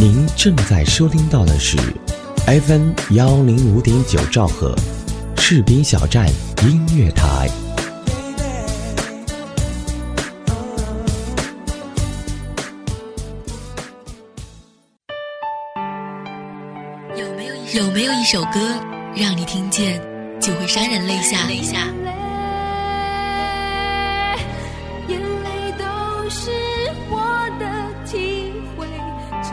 您正在收听到的是 FM 幺零五点九兆赫，士兵小站音乐台。有没有一首歌，让你听见就会潸然泪下？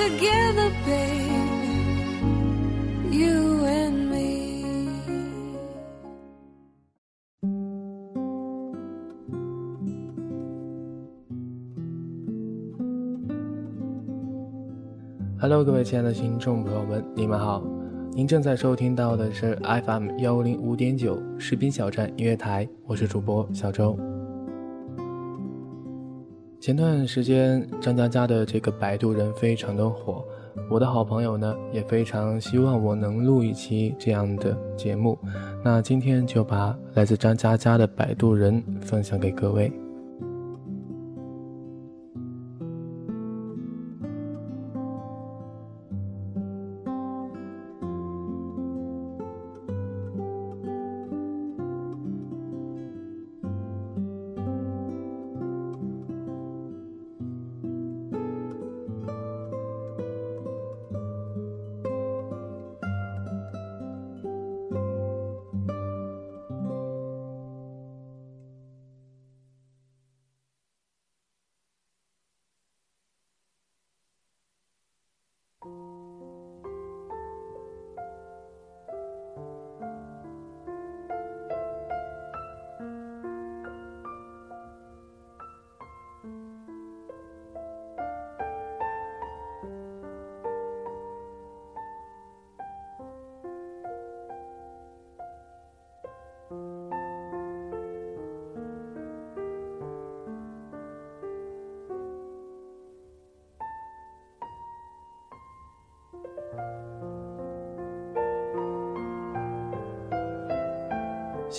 Together, baby, you and me. Hello，各位亲爱的听众朋友们，你们好！您正在收听到的是 FM 幺零五点九士兵小站音乐台，我是主播小周。前段时间，张嘉佳的这个摆渡人非常的火，我的好朋友呢也非常希望我能录一期这样的节目，那今天就把来自张嘉佳的摆渡人分享给各位。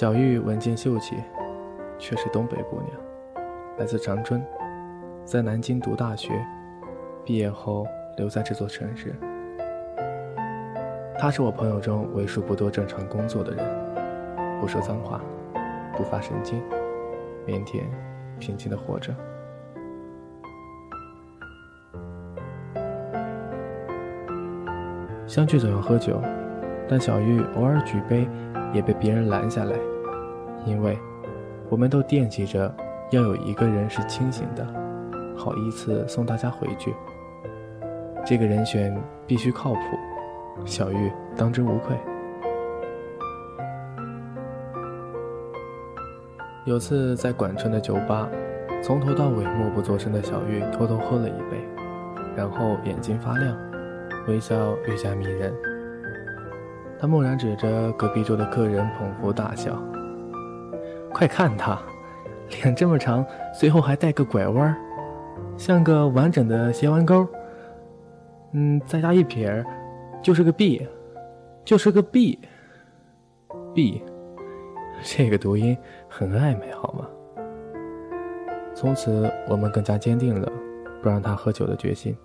小玉文静秀气，却是东北姑娘，来自长春，在南京读大学，毕业后留在这座城市。她是我朋友中为数不多正常工作的人，不说脏话，不发神经，腼腆平静的活着。相聚总要喝酒，但小玉偶尔举杯。也被别人拦下来，因为我们都惦记着要有一个人是清醒的，好依次送大家回去。这个人选必须靠谱，小玉当之无愧。有次在管春的酒吧，从头到尾默不作声的小玉偷偷喝了一杯，然后眼睛发亮，微笑愈加迷人。他蓦然指着隔壁桌的客人，捧腹大笑：“快看他，脸这么长，随后还带个拐弯，像个完整的斜弯钩。嗯，再加一撇，就是个 B，就是个 B，B。这个读音很暧昧，好吗？”从此，我们更加坚定了不让他喝酒的决心。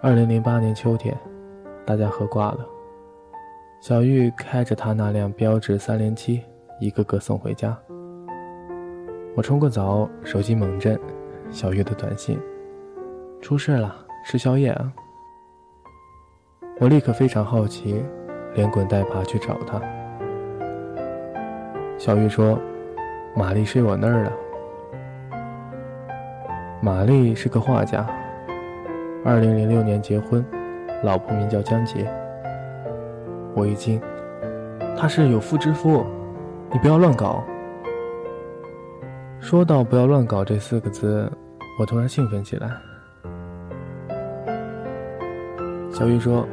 二零零八年秋天。大家喝挂了，小玉开着他那辆标致三零七，一个个送回家。我冲个澡，手机猛震，小玉的短信：“出事了，吃宵夜啊！”我立刻非常好奇，连滚带爬去找他。小玉说：“玛丽睡我那儿了。”玛丽是个画家，二零零六年结婚。老婆名叫江杰，我一惊，他是有妇之夫，你不要乱搞。说到“不要乱搞”这四个字，我突然兴奋起来。小玉说：“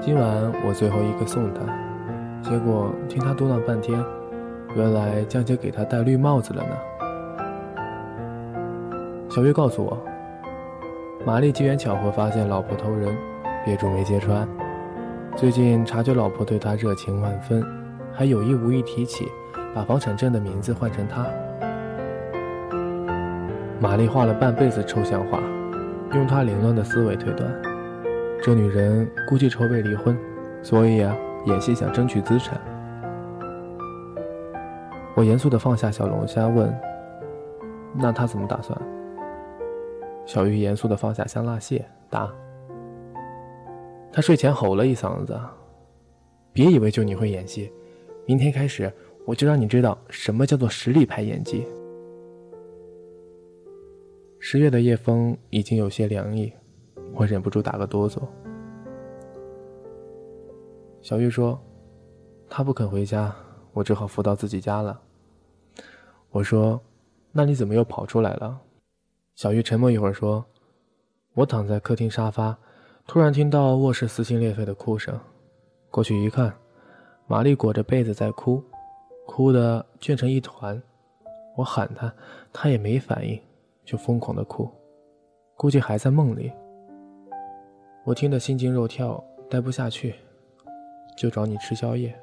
今晚我最后一个送他，结果听他嘟囔半天，原来江姐给他戴绿帽子了呢。”小玉告诉我，玛丽机缘巧合发现老婆偷人，憋住没揭穿。最近察觉老婆对他热情万分，还有意无意提起把房产证的名字换成他。玛丽画了半辈子抽象画，用她凌乱的思维推断，这女人估计筹备离婚，所以啊，演戏想争取资产。我严肃地放下小龙虾，问：“那她怎么打算？”小玉严肃地放下香辣蟹，答：“他睡前吼了一嗓子，别以为就你会演戏，明天开始我就让你知道什么叫做实力派演技。”十月的夜风已经有些凉意，我忍不住打个哆嗦。小玉说：“他不肯回家，我只好扶到自己家了。”我说：“那你怎么又跑出来了？”小玉沉默一会儿，说：“我躺在客厅沙发，突然听到卧室撕心裂肺的哭声。过去一看，玛丽裹着被子在哭，哭得倦成一团。我喊她，她也没反应，就疯狂的哭，估计还在梦里。我听得心惊肉跳，待不下去，就找你吃宵夜。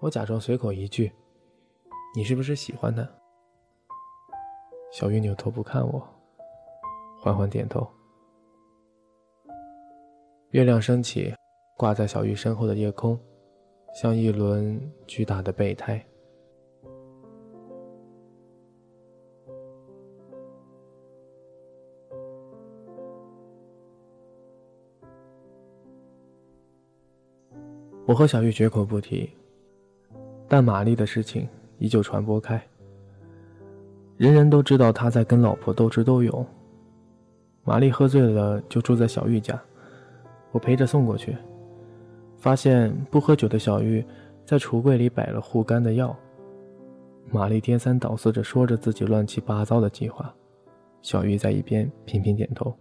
我假装随口一句：‘你是不是喜欢他？’”小玉扭头不看我，缓缓点头。月亮升起，挂在小玉身后的夜空，像一轮巨大的备胎。我和小玉绝口不提，但玛丽的事情依旧传播开。人人都知道他在跟老婆斗智斗勇。玛丽喝醉了，就住在小玉家，我陪着送过去，发现不喝酒的小玉在橱柜里摆了护肝的药。玛丽颠三倒四着说着自己乱七八糟的计划，小玉在一边频频点头。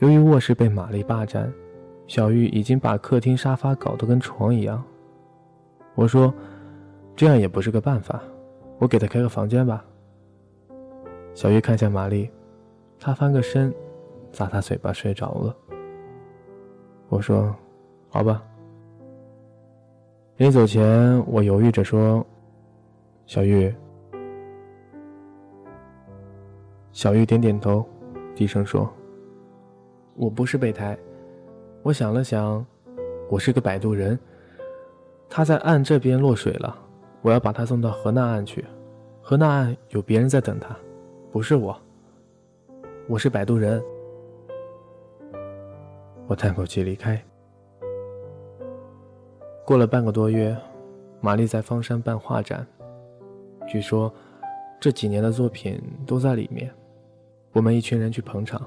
由于卧室被玛丽霸占，小玉已经把客厅沙发搞得跟床一样。我说，这样也不是个办法。我给她开个房间吧。小玉看向玛丽，她翻个身，砸他嘴巴睡着了。我说：“好吧。”临走前，我犹豫着说：“小玉。”小玉点点头，低声说：“我不是备胎。”我想了想，我是个摆渡人。他在岸这边落水了。我要把他送到河那岸去，河那岸有别人在等他，不是我。我是摆渡人。我叹口气离开。过了半个多月，玛丽在方山办画展，据说这几年的作品都在里面。我们一群人去捧场，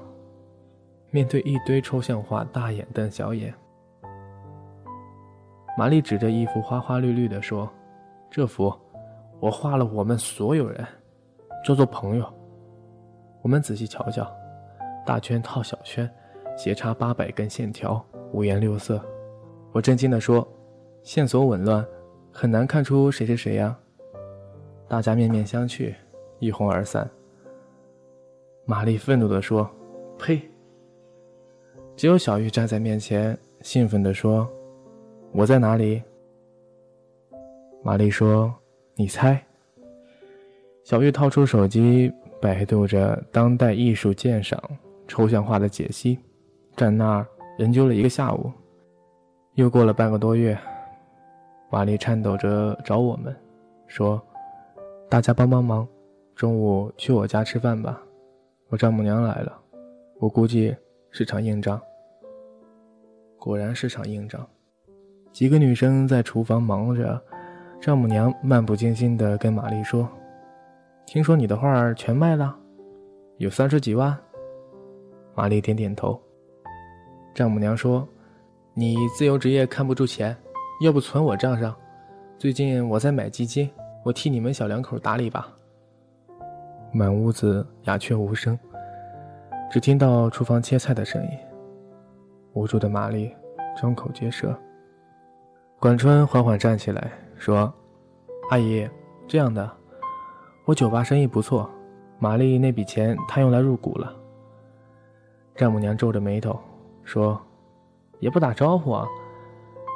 面对一堆抽象画，大眼瞪小眼。玛丽指着一幅花花绿绿的说。这幅，我画了我们所有人，做做朋友。我们仔细瞧瞧，大圈套小圈，斜插八百根线条，五颜六色。我震惊地说：“线索紊乱，很难看出谁是谁呀。”大家面面相觑，一哄而散。玛丽愤怒地说：“呸！”只有小玉站在面前，兴奋地说：“我在哪里？”玛丽说：“你猜。”小玉掏出手机，百度着当代艺术鉴赏、抽象画的解析，站那儿研究了一个下午。又过了半个多月，玛丽颤抖着找我们，说：“大家帮帮忙，中午去我家吃饭吧，我丈母娘来了，我估计是场硬仗。”果然是场硬仗，几个女生在厨房忙着。丈母娘漫不经心地跟玛丽说：“听说你的画全卖了，有三十几万。”玛丽点点头。丈母娘说：“你自由职业看不住钱，要不存我账上？最近我在买基金，我替你们小两口打理吧。”满屋子鸦雀无声，只听到厨房切菜的声音。无助的玛丽张口结舌。管春缓缓站起来说：“阿姨，这样的，我酒吧生意不错，玛丽那笔钱她用来入股了。”丈母娘皱着眉头说：“也不打招呼啊，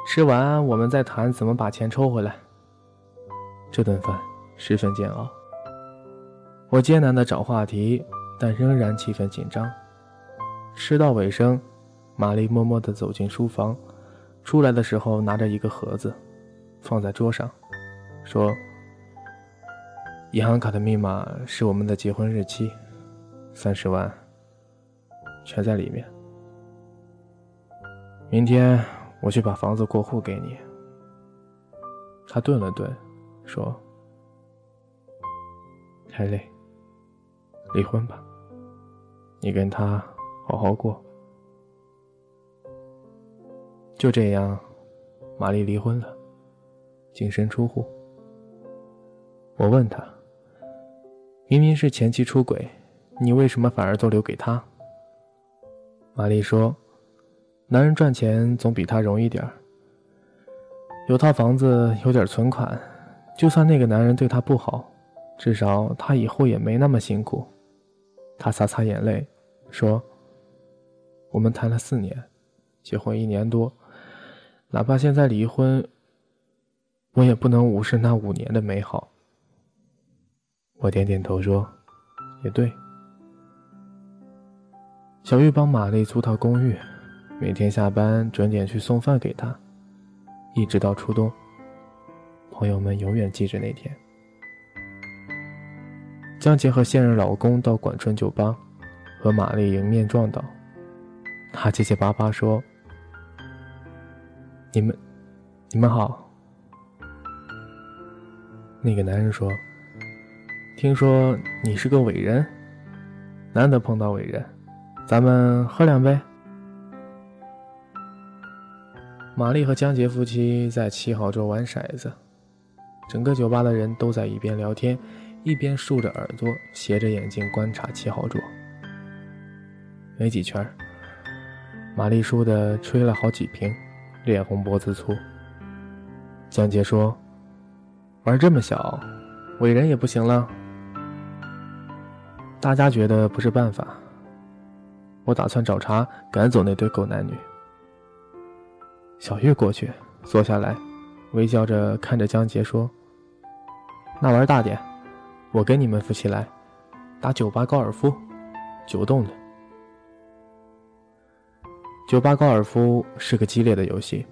吃完我们再谈怎么把钱抽回来。”这顿饭十分煎熬。我艰难地找话题，但仍然气氛紧张。吃到尾声，玛丽默默地走进书房，出来的时候拿着一个盒子，放在桌上，说：“银行卡的密码是我们的结婚日期，三十万，全在里面。明天我去把房子过户给你。”他顿了顿，说：“太累。”离婚吧，你跟他好好过。就这样，玛丽离婚了，净身出户。我问他：“明明是前妻出轨，你为什么反而都留给他？”玛丽说：“男人赚钱总比他容易点儿，有套房子，有点存款，就算那个男人对她不好，至少她以后也没那么辛苦。”他擦擦眼泪，说：“我们谈了四年，结婚一年多，哪怕现在离婚，我也不能无视那五年的美好。”我点点头说：“也对。”小玉帮玛丽租套公寓，每天下班准点去送饭给她，一直到初冬。朋友们永远记着那天。江杰和现任老公到管春酒吧，和玛丽迎面撞到。他结结巴巴说：“你们，你们好。”那个男人说：“听说你是个伟人，难得碰到伟人，咱们喝两杯。”玛丽和江杰夫妻在七号桌玩骰子，整个酒吧的人都在一边聊天。一边竖着耳朵，斜着眼睛观察七号桌。没几圈，玛丽输的吹了好几瓶，脸红脖子粗。江杰说：“玩这么小，伟人也不行了。”大家觉得不是办法，我打算找茬赶走那对狗男女。小玉过去坐下来，微笑着看着江杰说：“那玩大点。”我跟你们夫妻来打酒吧高尔夫，九洞的。酒吧高尔夫是个激烈的游戏，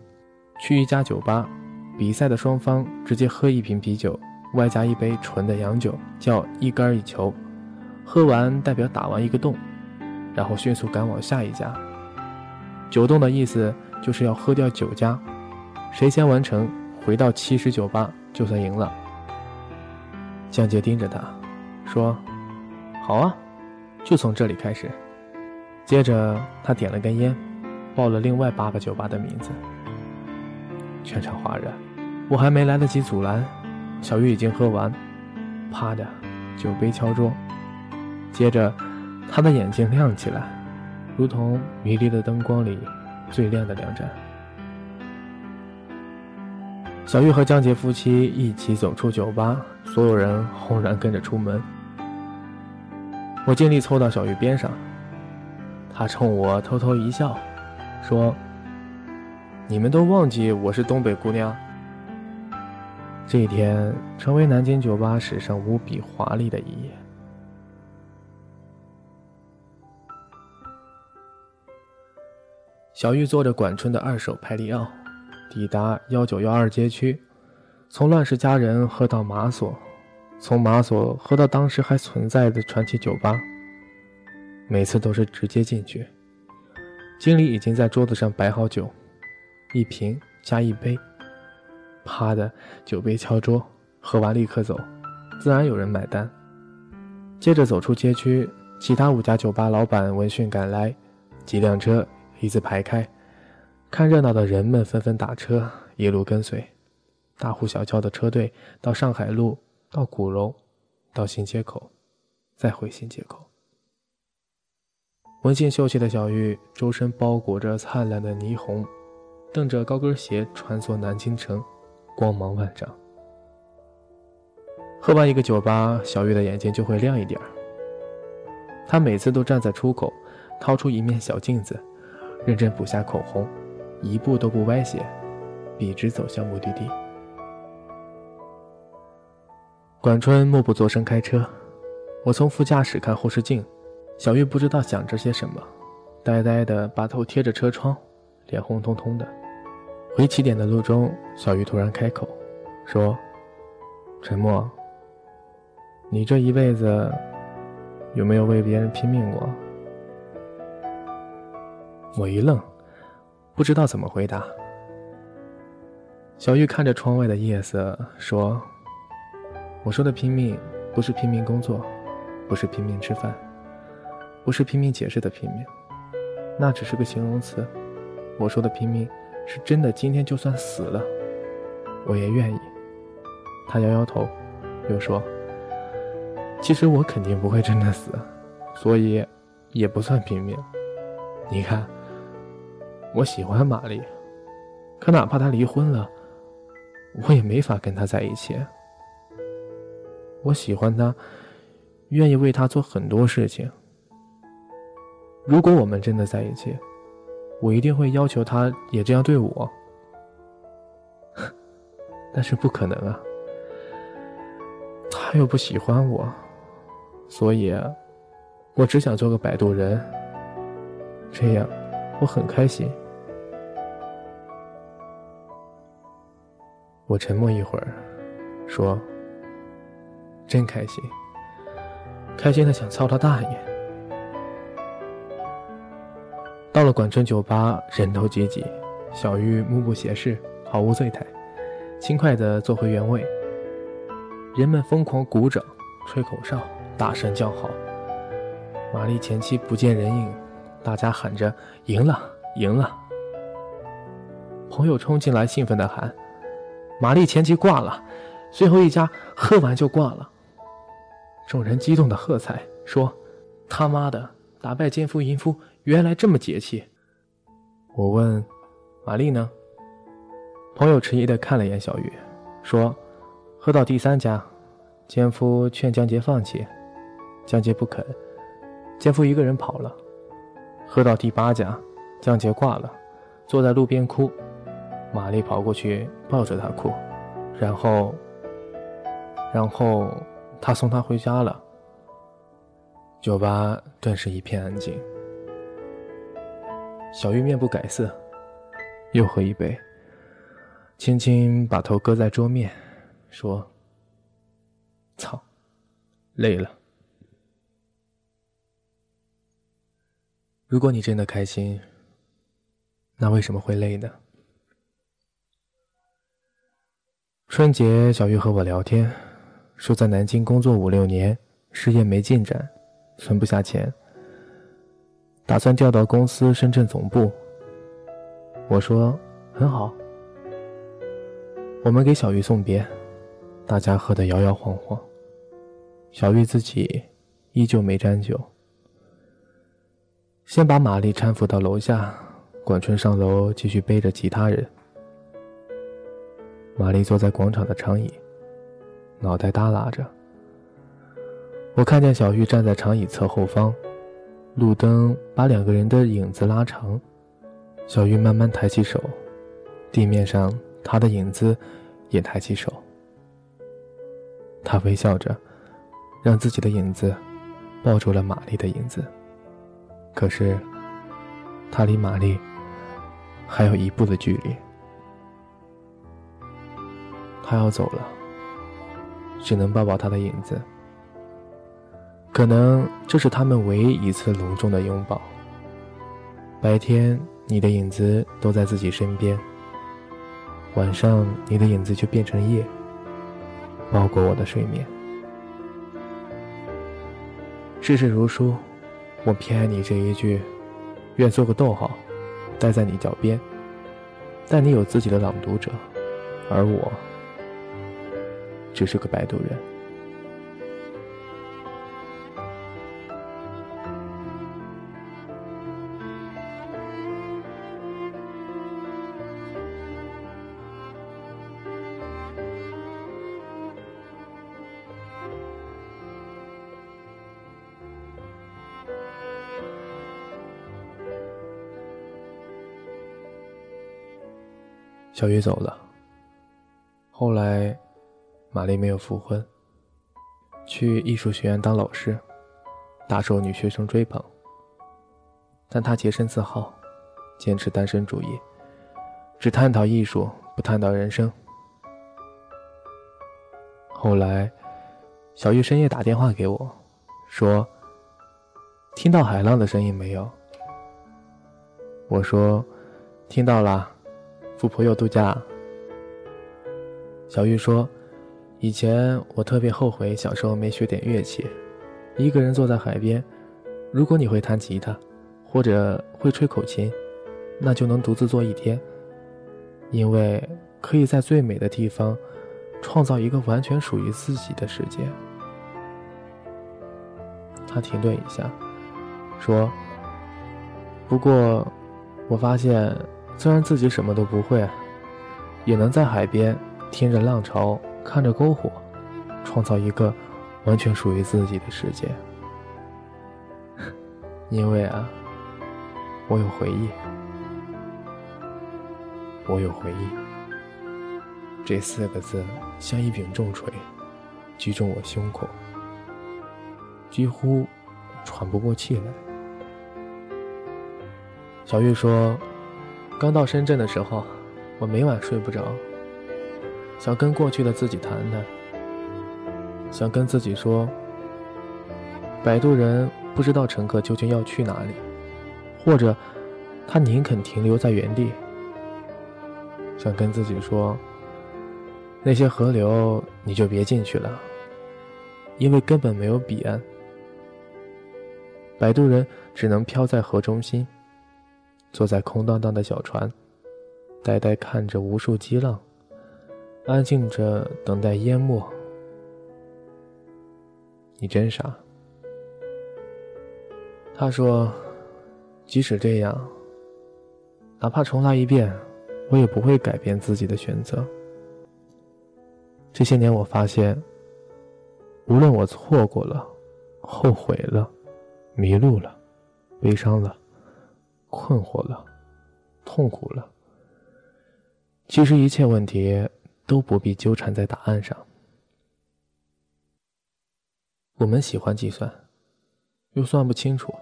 去一家酒吧，比赛的双方直接喝一瓶啤酒，外加一杯纯的洋酒，叫一杆一球，喝完代表打完一个洞，然后迅速赶往下一家。九洞的意思就是要喝掉九家，谁先完成，回到七十酒吧就算赢了。江杰盯着他，说：“好啊，就从这里开始。”接着他点了根烟，报了另外八个酒吧的名字。全场哗然，我还没来得及阻拦，小玉已经喝完，啪的，酒杯敲桌。接着，他的眼睛亮起来，如同迷离的灯光里最亮的两盏。小玉和江杰夫妻一起走出酒吧，所有人轰然跟着出门。我尽力凑到小玉边上，她冲我偷偷一笑，说：“你们都忘记我是东北姑娘。”这一天成为南京酒吧史上无比华丽的一页。小玉坐着管春的二手派利奥。抵达幺九幺二街区，从乱世佳人喝到马索，从马索喝到当时还存在的传奇酒吧。每次都是直接进去，经理已经在桌子上摆好酒，一瓶加一杯，啪的酒杯敲桌，喝完立刻走，自然有人买单。接着走出街区，其他五家酒吧老板闻讯赶来，几辆车一字排开。看热闹的人们纷纷打车，一路跟随，大呼小叫的车队到上海路，到鼓楼，到新街口，再回新街口。文静秀气的小玉，周身包裹着灿烂的霓虹，蹬着高跟鞋穿梭南京城，光芒万丈。喝完一个酒吧，小玉的眼睛就会亮一点儿。她每次都站在出口，掏出一面小镜子，认真补下口红，一步都不歪斜，笔直走向目的地。管春默不作声开车，我从副驾驶看后视镜。小玉不知道想着些什么，呆呆的把头贴着车窗，脸红彤彤的。回起点的路中，小玉突然开口说：“陈默，你这一辈子有没有为别人拼命过？”我一愣，不知道怎么回答。小玉看着窗外的夜色说：“我说的拼命，不是拼命工作，不是拼命吃饭。”不是拼命解释的拼命，那只是个形容词。我说的拼命，是真的。今天就算死了，我也愿意。他摇摇头，又说：“其实我肯定不会真的死，所以也不算拼命。你看，我喜欢玛丽，可哪怕她离婚了，我也没法跟她在一起。我喜欢她，愿意为她做很多事情。”如果我们真的在一起，我一定会要求他也这样对我。但是不可能啊，他又不喜欢我，所以，我只想做个摆渡人。这样，我很开心。我沉默一会儿，说：“真开心，开心的想操他大爷。”到了管春酒吧，人头挤挤，小玉目不斜视，毫无醉态，轻快的坐回原位。人们疯狂鼓掌、吹口哨、大声叫好。玛丽前妻不见人影，大家喊着“赢了，赢了”。朋友冲进来，兴奋地喊：“玛丽前妻挂了，最后一家喝完就挂了。”众人激动地喝彩，说：“他妈的，打败奸夫淫夫！”原来这么解气，我问：“玛丽呢？”朋友迟疑的看了眼小玉，说：“喝到第三家，奸夫劝江杰放弃，江杰不肯，奸夫一个人跑了。喝到第八家，江杰挂了，坐在路边哭，玛丽跑过去抱着他哭，然后，然后他送他回家了。”酒吧顿时一片安静。小玉面不改色，又喝一杯，轻轻把头搁在桌面，说：“操，累了。如果你真的开心，那为什么会累呢？”春节，小玉和我聊天，说在南京工作五六年，事业没进展，存不下钱。打算调到公司深圳总部。我说很好。我们给小玉送别，大家喝得摇摇晃晃，小玉自己依旧没沾酒。先把玛丽搀扶到楼下，管春上楼继续背着其他人。玛丽坐在广场的长椅，脑袋耷拉着。我看见小玉站在长椅侧后方。路灯把两个人的影子拉长，小玉慢慢抬起手，地面上她的影子也抬起手。她微笑着，让自己的影子抱住了玛丽的影子。可是，她离玛丽还有一步的距离。她要走了，只能抱抱她的影子。可能这是他们唯一一次隆重的拥抱。白天，你的影子都在自己身边；晚上，你的影子就变成夜，包裹我的睡眠。世事如书，我偏爱你这一句，愿做个逗号，待在你脚边。但你有自己的朗读者，而我，只是个摆渡人。小玉走了。后来，玛丽没有复婚，去艺术学院当老师，大受女学生追捧。但她洁身自好，坚持单身主义，只探讨艺术，不探讨人生。后来，小玉深夜打电话给我，说：“听到海浪的声音没有？”我说：“听到了，富婆又度假。”小玉说：“以前我特别后悔小时候没学点乐器，一个人坐在海边，如果你会弹吉他，或者会吹口琴，那就能独自坐一天，因为可以在最美的地方，创造一个完全属于自己的世界。”他停顿一下，说：“不过。”我发现，虽然自己什么都不会，也能在海边听着浪潮，看着篝火，创造一个完全属于自己的世界。因为啊，我有回忆，我有回忆。这四个字像一柄重锤，击中我胸口，几乎喘不过气来。小玉说：“刚到深圳的时候，我每晚睡不着，想跟过去的自己谈谈，想跟自己说，摆渡人不知道乘客究竟要去哪里，或者他宁肯停留在原地。想跟自己说，那些河流你就别进去了，因为根本没有彼岸，摆渡人只能漂在河中心。”坐在空荡荡的小船，呆呆看着无数激浪，安静着等待淹没。你真傻。他说：“即使这样，哪怕重来一遍，我也不会改变自己的选择。”这些年，我发现，无论我错过了、后悔了、迷路了、悲伤了。困惑了，痛苦了。其实一切问题都不必纠缠在答案上。我们喜欢计算，又算不清楚，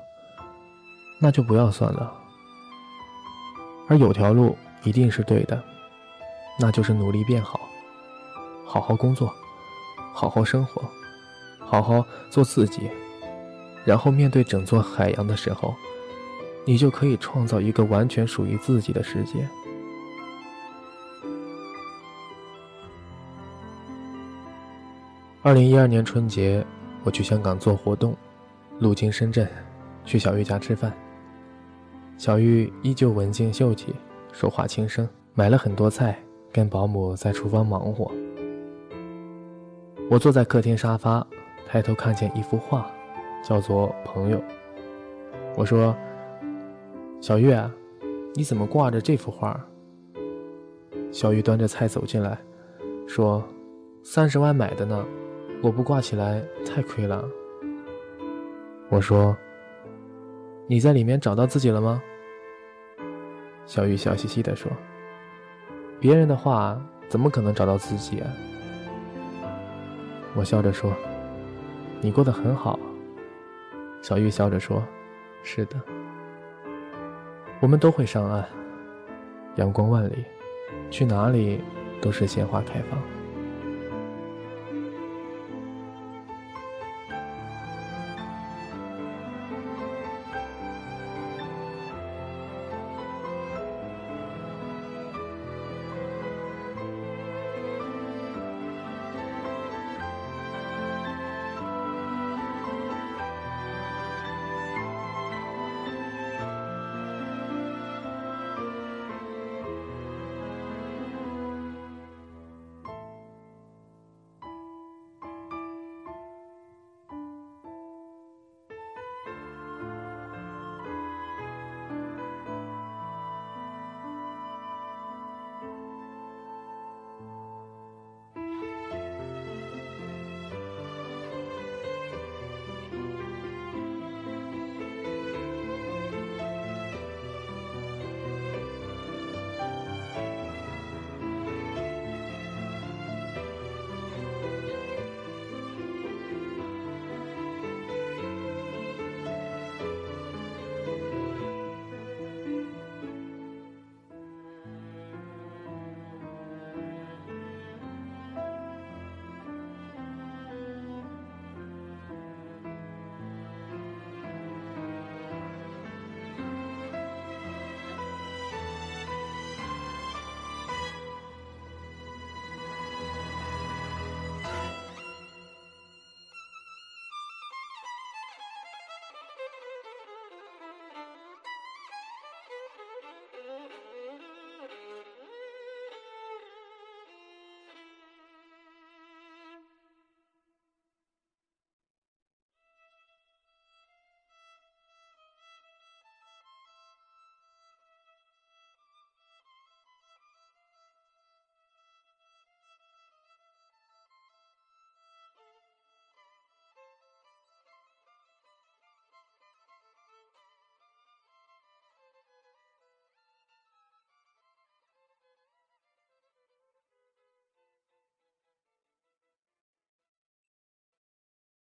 那就不要算了。而有条路一定是对的，那就是努力变好，好好工作，好好生活，好好做自己，然后面对整座海洋的时候。你就可以创造一个完全属于自己的世界。二零一二年春节，我去香港做活动，路经深圳，去小玉家吃饭。小玉依旧文静秀气，说话轻声，买了很多菜，跟保姆在厨房忙活。我坐在客厅沙发，抬头看见一幅画，叫做《朋友》。我说。小月，你怎么挂着这幅画？小玉端着菜走进来，说：“三十万买的呢，我不挂起来太亏了。”我说：“你在里面找到自己了吗？”小玉笑嘻嘻地说：“别人的画怎么可能找到自己啊？”我笑着说：“你过得很好。”小玉笑着说：“是的。”我们都会上岸，阳光万里，去哪里都是鲜花开放。